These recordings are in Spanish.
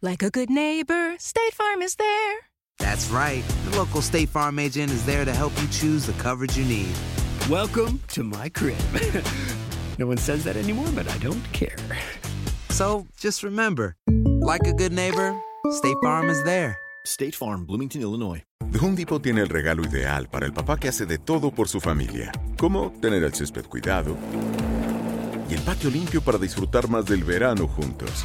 like a good neighbor, State Farm is there. That's right. The local State Farm agent is there to help you choose the coverage you need. Welcome to my crib. no one says that anymore, but I don't care. So just remember like a good neighbor, State Farm is there. State Farm, Bloomington, Illinois. The Home Depot tiene el regalo ideal para el papá que hace de todo por su familia, como tener el césped cuidado y el patio limpio para disfrutar más del verano juntos.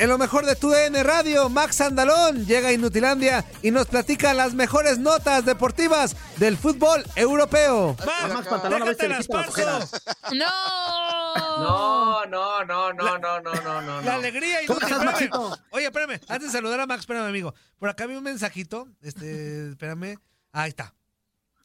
En lo mejor de tu DN Radio, Max Andalón llega a Inutilandia y nos platica las mejores notas deportivas del fútbol europeo. Max, Max Pantalón, a las ¡No! No, no, no, no, no, no, no, no. La alegría inútil. Espérame. Oye, espérame, antes de saludar a Max, espérame, amigo. Por acá vi un mensajito. Este, espérame. Ahí está.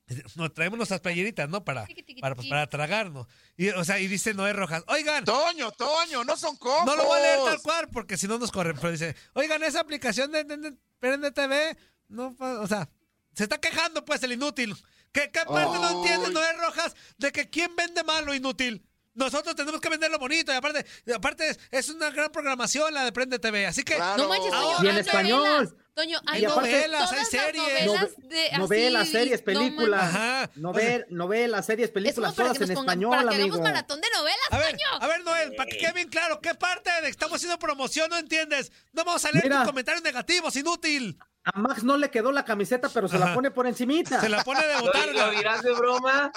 Nos traemos nuestras playeritas, ¿no? Para, para, pues, para tragarnos. Y, o sea, y dice Noé Rojas, oigan. Toño, Toño, no son cojos. No lo voy a leer tal cual porque si no nos corren. Pero dice, oigan, esa aplicación de, de, TV, no, o sea, se está quejando pues el inútil. ¿Qué, qué parte no entiende Noé Rojas de que quién vende mal lo inútil? Nosotros tenemos que venderlo bonito y aparte, aparte es, una gran programación la de Prende TV, así que no manches, y en español. Toño, hay Y aparte, novelas, hay series. novelas de así, Novelas, series, películas. Ajá. Novel, novelas, series, películas, para todas que en español, para que amigo. hagamos maratón de novelas, A ver, Toño. a ver, Noel, para que quede bien claro, ¿qué parte de que estamos haciendo promoción no entiendes? No vamos a leer Mira. tus comentarios negativos, inútil. A Max no le quedó la camiseta, pero se la Ajá. pone por encimita. Se la pone de Lo, botarga. lo dirás de broma,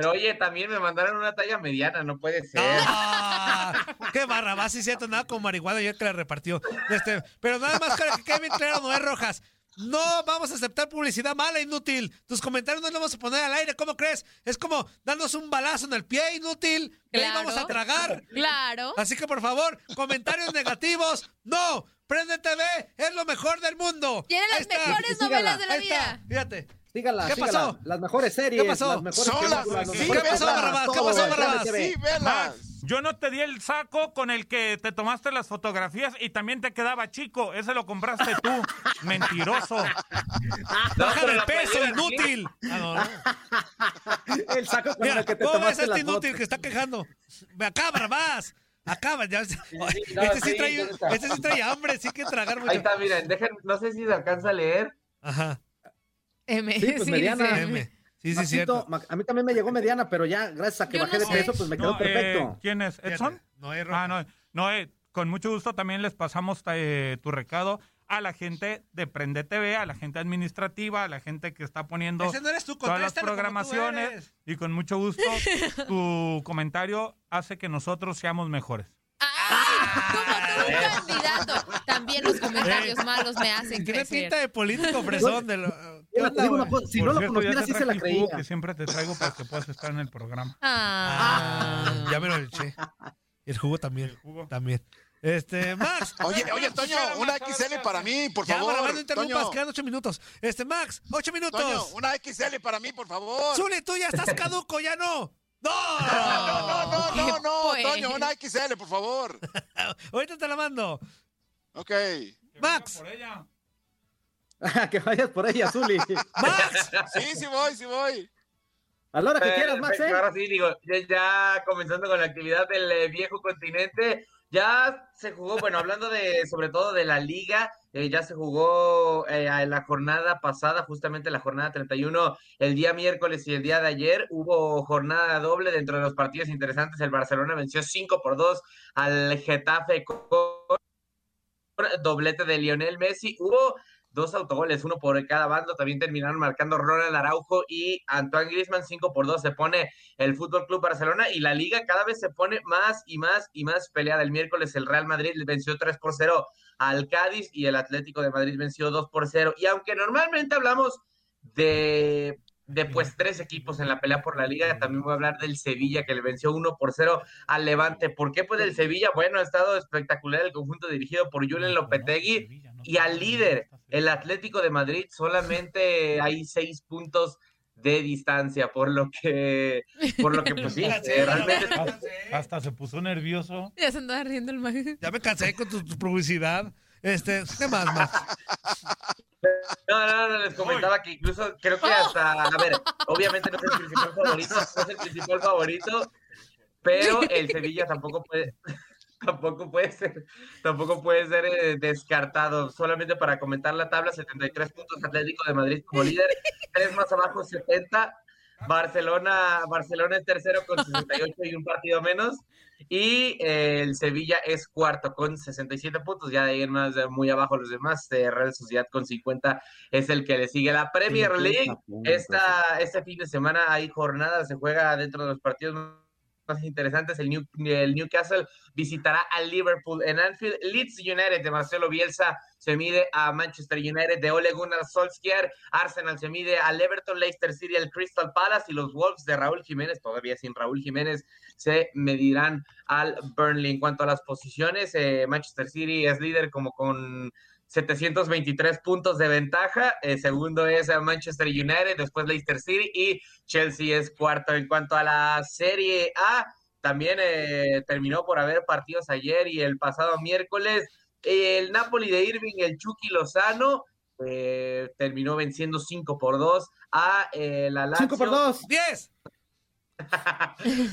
pero oye, también me mandaron una talla mediana, no puede ser. Ah, qué barra, va, sí cierto, nada con marihuana ya que la repartió. Este, pero nada más para que quede bien claro, Noé Rojas. No vamos a aceptar publicidad mala, inútil. Tus comentarios no los vamos a poner al aire, ¿cómo crees? Es como darnos un balazo en el pie, inútil. Y ahí Claro. vamos a tragar. Claro. Así que por favor, comentarios negativos, no. Prende TV es lo mejor del mundo. Tiene las está. mejores Sígala. novelas de la Ahí está, vida. fíjate. Sígala, ¿Qué pasó? Las mejores series, ¿Qué pasó? las mejores películas, sí, ¿qué pasó, Barrabás? ¿Qué pasó, Barrabás? Sí, velas. Yo no te di el saco con el que te tomaste las fotografías y también te quedaba chico. Ese lo compraste tú. Mentiroso. No, Baja el peso, inútil. Ah, no, no. El saco con Mira, el que te ¿cómo ves tomaste las este inútil fotos. que está quejando? Ve acá, Barrabás. Acá, ya. sí, no, este, sí sí, trae, ¿dónde está? este sí trae hambre, sí que tragar mucho. Ahí está, miren, dejen, no sé si se alcanza a leer. Ajá. M. Sí, pues, mediana. dice M. Sí, sí, Maxito, cierto. Ma- a mí también me llegó mediana, pero ya gracias a que Yo bajé no de sé. peso, pues me quedó No, perfecto. eh, ¿Quién es? ¿Edson? Noé Rojas. Ah, no, no, eh, con mucho gusto también les pasamos eh, tu recado a la gente de Prende TV, a la gente administrativa, a la gente que está poniendo Ese no eres tú, todas las contéstale como tú programaciones eres. y con mucho gusto tu comentario hace que nosotros seamos mejores. ¡Ay! Como todo un candidato. También los comentarios malos me hacen Tiene crecer. pinta de político fresón. De lo, ¿Qué Mira, te onda, digo una cosa, si Por no lo cierto, ya conociera, sí se la el jugo creía. que siempre te traigo para que puedas estar en el programa. Ah. Ah, ya me lo eché. El jugo también. jugo. También. Este, Max. Oye, oye, Toño, una XL para mí, por ya, favor. Barrabás, no interrumpas, Toño, quedan ocho minutos. Este, Max, ocho minutos. Toño, una XL para mí, por favor. Zuli, tú ya estás caduco, ya no. ¡No! No, no, no, ¿Qué no, no, pues? Toño, una XL, por favor. Ahorita te la mando. Ok. Max. Por ella. que vayas por ella, Zuli. Max. Sí, sí voy, sí voy. A la hora que Eh, quieras, Max, ¿eh? Ahora sí, digo, ya, ya comenzando con la actividad del eh, viejo continente, ya se jugó, bueno, hablando de, sobre todo de la liga, eh, ya se jugó eh, la jornada pasada, justamente la jornada 31, el día miércoles y el día de ayer, hubo jornada doble dentro de los partidos interesantes, el Barcelona venció 5 por 2 al Getafe con doblete de Lionel Messi, hubo dos autogoles, uno por cada bando, también terminaron marcando Ronald Araujo y Antoine Griezmann, 5 por 2 se pone el Fútbol Club Barcelona y la liga cada vez se pone más y más y más peleada. El miércoles el Real Madrid venció 3 por 0 al Cádiz y el Atlético de Madrid venció 2 por 0. Y aunque normalmente hablamos de, de pues tres equipos en la pelea por la liga, también voy a hablar del Sevilla que le venció 1 por 0 al Levante. ¿Por qué? Pues el Sevilla, bueno, ha estado espectacular el conjunto dirigido por Julen Lopetegui y al líder, el Atlético de Madrid, solamente hay seis puntos de distancia, por lo que, por lo que pues sí, eh, realmente Hasta se puso nervioso. Ya se andaba riendo el mago. Ya me cansé con tu, tu publicidad. Este, ¿qué más, Max? No, no, no, les comentaba que incluso creo que hasta, a ver, obviamente no es el principal favorito, no es el principal favorito, pero el Sevilla tampoco puede, tampoco puede ser, tampoco puede ser eh, descartado. Solamente para comentar la tabla, 73 puntos Atlético de Madrid como líder, tres más abajo 70. Barcelona, Barcelona es tercero con 68 y un partido menos. Y eh, el Sevilla es cuarto con 67 puntos. Ya de ahí en más muy abajo los demás. Eh, Real Sociedad con 50 es el que le sigue. La Premier 50 League, esta, este fin de semana hay jornada, se juega dentro de los partidos más interesantes. El, New- el Newcastle visitará al Liverpool en Anfield. Leeds United de Marcelo Bielsa se mide a Manchester United de Ole Gunnar Solskjaer. Arsenal se mide al Everton, Leicester City, al Crystal Palace y los Wolves de Raúl Jiménez, todavía sin Raúl Jiménez, se medirán al Burnley. En cuanto a las posiciones, eh, Manchester City es líder como con 723 puntos de ventaja. Eh, segundo es Manchester United, después Leicester City y Chelsea es cuarto. En cuanto a la Serie A, también eh, terminó por haber partidos ayer y el pasado miércoles. El Napoli de Irving, el Chucky Lozano, eh, terminó venciendo 5 por 2 a eh, la Lazio. 5 por 2. 10.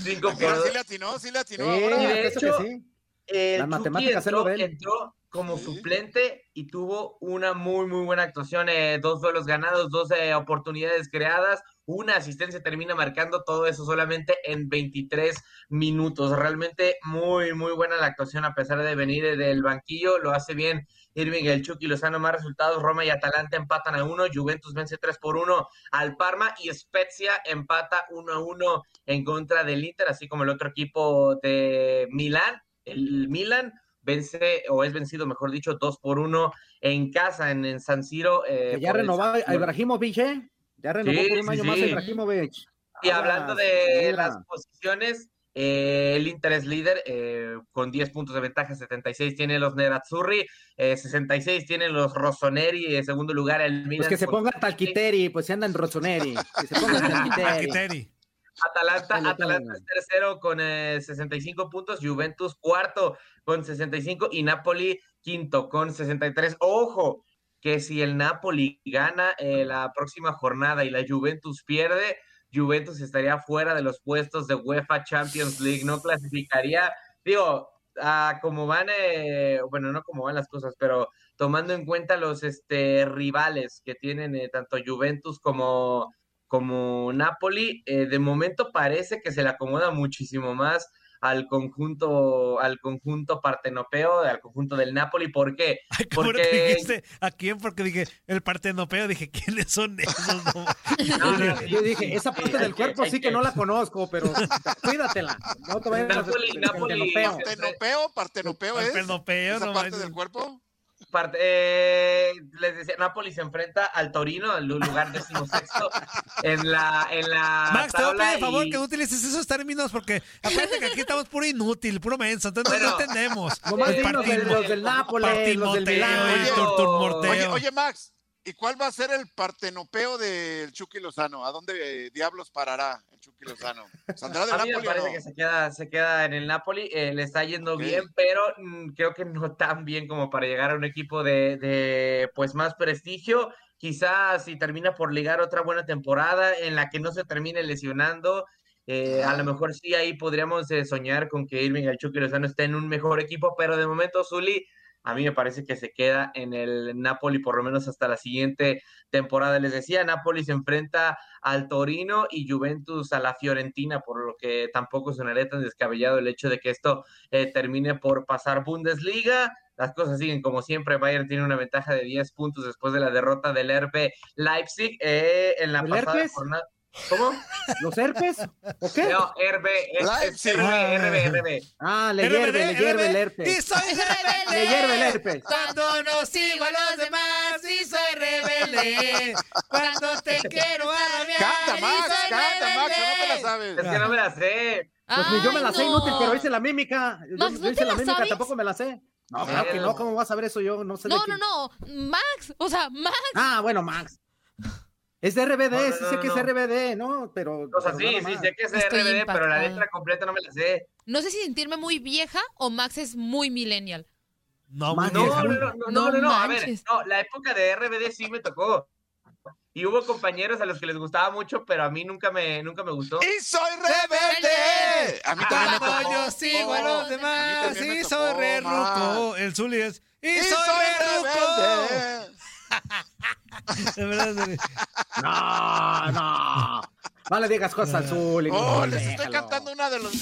5 por Pero 2. sí le atinó, sí le atinó Sí, ahora. Y de eso que hecho, sí. El Las se lo entró, ven. entró como Sí. suplente y tuvo una muy, muy buena actuación. eh, dos duelos ganados, dos eh, oportunidades creadas, una asistencia termina marcando todo eso solamente en 23 minutos. Realmente muy, muy buena la actuación a pesar de venir eh, del banquillo. Lo hace bien Irving, el Chucky Lozano. Más resultados, Roma y Atalanta empatan a uno, Juventus vence 3 por 1 al Parma y Spezia empata 1 a 1 en contra del Inter, así como el otro equipo de Milán. El Milan vence, o es vencido, mejor dicho, 2 por 1 en casa, en, en San Siro. eh, Que ya el renovó a Ibrahimovic, ¿eh? Ya renovó Sí, por un sí, año sí. más a Ibrahimovic. Y Ahora, hablando de mira. las posiciones, eh, el Inter es líder eh, con 10 puntos de ventaja, 76 tienen los Nerazzurri, eh, 66 tienen los Rossoneri, en segundo lugar el Milan. Pues que se ponga 66. Talquiteri, pues se anda en Rossoneri. Que se ponga Talquiteri. Atalanta, Atalanta es tercero con eh, 65 puntos, Juventus cuarto con 65 y Napoli quinto con 63. Ojo, que si el Napoli gana eh, la próxima jornada y la Juventus pierde, Juventus estaría fuera de los puestos de UEFA Champions League, no clasificaría, digo, a como van, eh, bueno, no como van las cosas, pero tomando en cuenta los este, rivales que tienen eh, tanto Juventus como, como Napoli, eh, de momento parece que se le acomoda muchísimo más al conjunto, al conjunto partenopeo, al conjunto del Napoli. ¿Por qué? Ay, ¿cómo Porque- te dijiste a quién? Porque dije, el partenopeo, dije, ¿quiénes son esos? No. No, Yo dije, esa parte del cuerpo sí que no la conozco, pero cuídatela. No te vayas a Napoli, Napoli, Partenopeo, partenopeo es. Partenopeo, Esa no parte del cuerpo. Parte- eh, les decía, Napoli se enfrenta al Torino, en lugar decimosexto, en la, en la Max, te voy a tabla pedir de favor y- que no utilices esos términos porque acuérdate que aquí estamos puro inútil, puro menso, entonces no entendemos. Nomás El dinos de partimo- los del Nápoles, los del Milán. oye, Max, ¿Y cuál va a ser el partenopeo del Chucky Lozano? ¿A dónde diablos parará el Chucky Lozano? ¿Saldrá de A mí me Napoli o parece no? que se queda, se queda en el Napoli, eh, le está yendo Ok. bien, pero mm, creo que no tan bien como para llegar a un equipo de, de, pues más prestigio. Quizás si termina por ligar otra buena temporada en la que no se termine lesionando, eh, a lo mejor sí ahí podríamos eh, soñar con que Irving el Chucky Lozano esté en un mejor equipo, pero de momento Zuli a mí me parece que se queda en el Napoli por lo menos hasta la siguiente temporada. Les decía, Napoli se enfrenta al Torino y Juventus a la Fiorentina, por lo que tampoco sonaría tan descabellado el hecho de que esto eh, termine por pasar Bundesliga. Las cosas siguen como siempre. Bayern tiene una ventaja de 10 puntos después de la derrota del RB Leipzig eh, en la ¿El pasada jornada. ¿Cómo? ¿Los herpes? ¿O qué? No, RB, es, es Leipzig. RB, RB, RB. Ah, le hierve, le hierve el herpes. Y soy rebelde. Le hierve el herpes. Cuando no sigo a los demás y soy rebelde. Cuando te quiero arrabiar Canta, y Max, soy canta, Max, no te la sabes. Es que no me la sé. Pues ni yo me la sé inútil, no. pero hice la mímica. Max, yo ¿no hice te la la mímica, sabes? tampoco me la sé. No, claro que no, ¿cómo vas a ver eso yo? No sé de No, quién. no, no. Max, o sea, Max. Ah, bueno, Max. Es de RBD, No, no, sí no, sé que no. es RBD, ¿no? Pero. O sea, pero sí, sí, sé que es Estoy RBD, pero la letra completa no me la sé. No sé si sentirme muy vieja o Max es muy millennial. No, No, no, no, no, no, no, no, a ver, no, la época de RBD sí me tocó. Y hubo compañeros a los que les gustaba mucho, pero a mí nunca me, nunca me gustó. ¡Y soy rebelde! A mí también me Cuando tocó. yo sigo a los demás y soy re ruco. El Zuli es. Y, ¡Y soy, re ruco. rebelde! De verdad. No, no. No le digas cosas al Zuli. Oh, no, les estoy cantando una de los.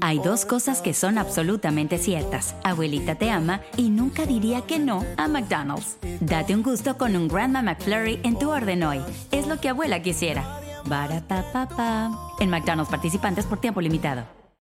Hay dos cosas que son absolutamente ciertas. Abuelita te ama y nunca diría que no a McDonald's. Date un gusto con un Grandma McFlurry en tu orden hoy. Es lo que abuela quisiera. Barapapapa. En McDonald's participantes por tiempo limitado.